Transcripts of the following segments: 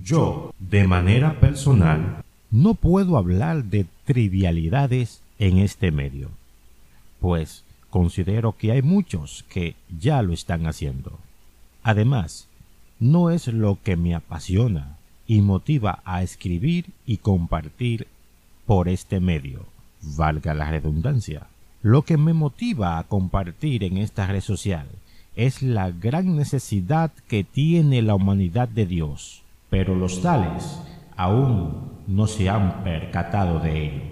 Yo, de manera personal, no puedo hablar de trivialidades en este medio, pues considero que hay muchos que ya lo están haciendo. Además, no es lo que me apasiona y motiva a escribir y compartir por este medio, valga la redundancia. Lo que me motiva a compartir en esta red social es la gran necesidad que tiene la humanidad de Dios, pero los tales aún no se han percatado de ello.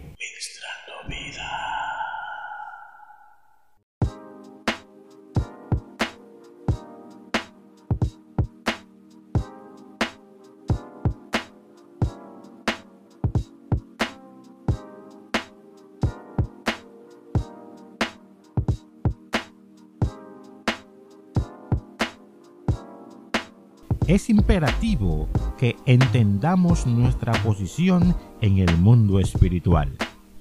es imperativo que entendamos nuestra posición en el mundo espiritual.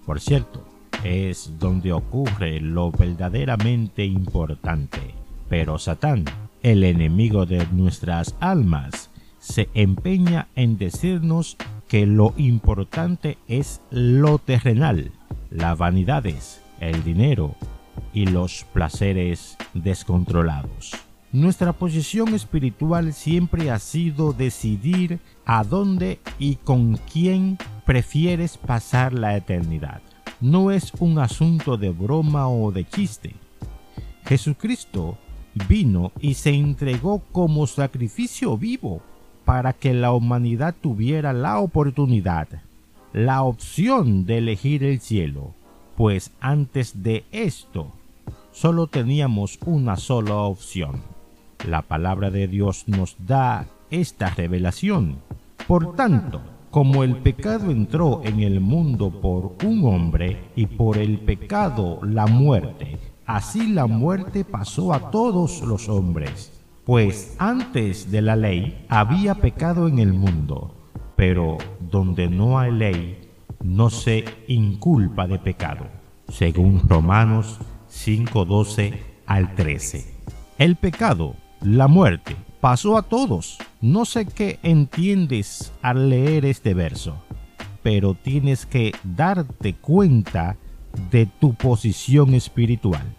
Por cierto, es donde ocurre lo verdaderamente importante. Pero Satán, el enemigo de nuestras almas, se empeña en decirnos que lo importante es lo terrenal, las vanidades, el dinero y los placeres descontrolados. Nuestra posición espiritual siempre ha sido decidir a dónde y con quién prefieres pasar la eternidad. No es un asunto de broma o de chiste. Jesucristo vino y se entregó como sacrificio vivo para que la humanidad tuviera la oportunidad, la opción de elegir el cielo, pues antes de esto solo teníamos una sola opción la palabra de Dios nos da esta revelación. Por tanto, como el pecado entró en el mundo por un hombre y por el pecado la muerte, así la muerte pasó a todos los hombres. Pues antes de la ley había pecado en el mundo, pero donde no hay ley, no se inculpa de pecado, según Romanos 5:12 al 13. El pecado la muerte pasó a todos. No sé qué entiendes al leer este verso, pero tienes que darte cuenta de tu posición espiritual,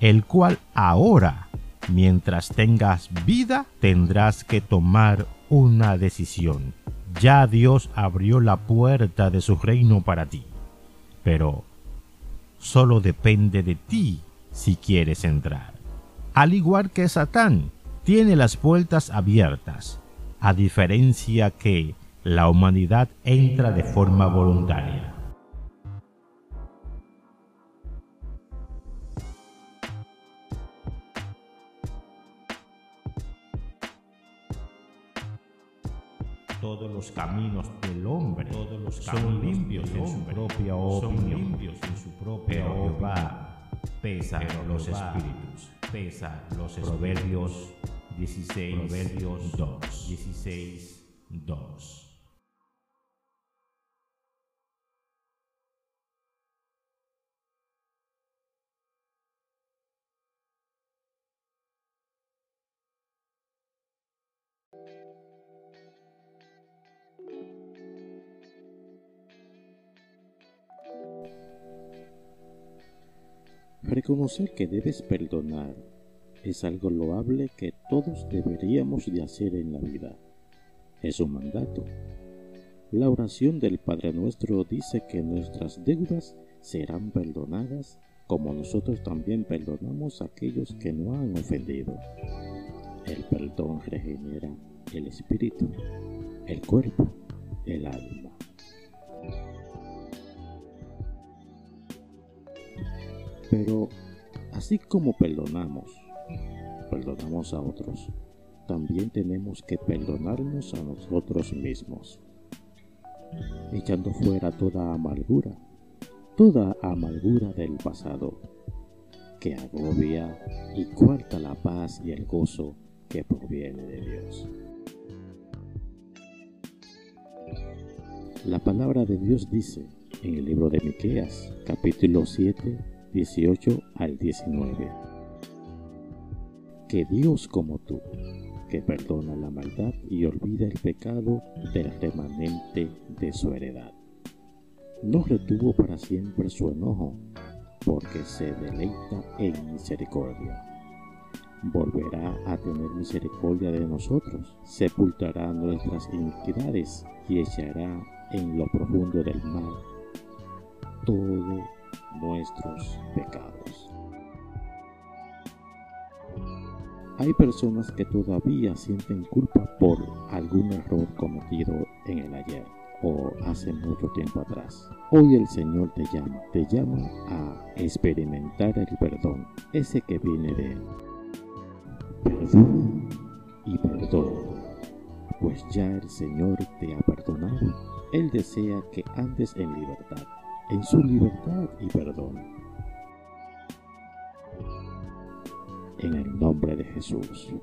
el cual ahora, mientras tengas vida, tendrás que tomar una decisión. Ya Dios abrió la puerta de su reino para ti, pero solo depende de ti si quieres entrar al igual que Satán, tiene las puertas abiertas, a diferencia que la humanidad entra de forma voluntaria. todos los caminos del hombre todos los son limpios en su propia opinión, limpios en su propia pesa los espíritus, pesa los proverbios 16, proverbios 2, 16, 2. Reconocer que debes perdonar es algo loable que todos deberíamos de hacer en la vida. Es un mandato. La oración del Padre Nuestro dice que nuestras deudas serán perdonadas como nosotros también perdonamos a aquellos que nos han ofendido. El perdón regenera el espíritu, el cuerpo, el alma. Pero así como perdonamos, perdonamos a otros, también tenemos que perdonarnos a nosotros mismos, echando fuera toda amargura, toda amargura del pasado, que agobia y cuarta la paz y el gozo que proviene de Dios. La palabra de Dios dice en el libro de Miqueas, capítulo 7, 18 al 19. Que Dios como tú, que perdona la maldad y olvida el pecado del remanente de su heredad. No retuvo para siempre su enojo, porque se deleita en misericordia. Volverá a tener misericordia de nosotros, sepultará nuestras iniquidades y echará en lo profundo del mar todos nuestros pecados. Hay personas que todavía sienten culpa por algún error cometido en el ayer o hace mucho tiempo atrás. Hoy el Señor te llama, te llama a experimentar el perdón, ese que viene de Él. Y perdona, pues ya el Señor te ha perdonado. Él desea que andes en libertad, en su libertad y perdón. En el nombre de Jesús.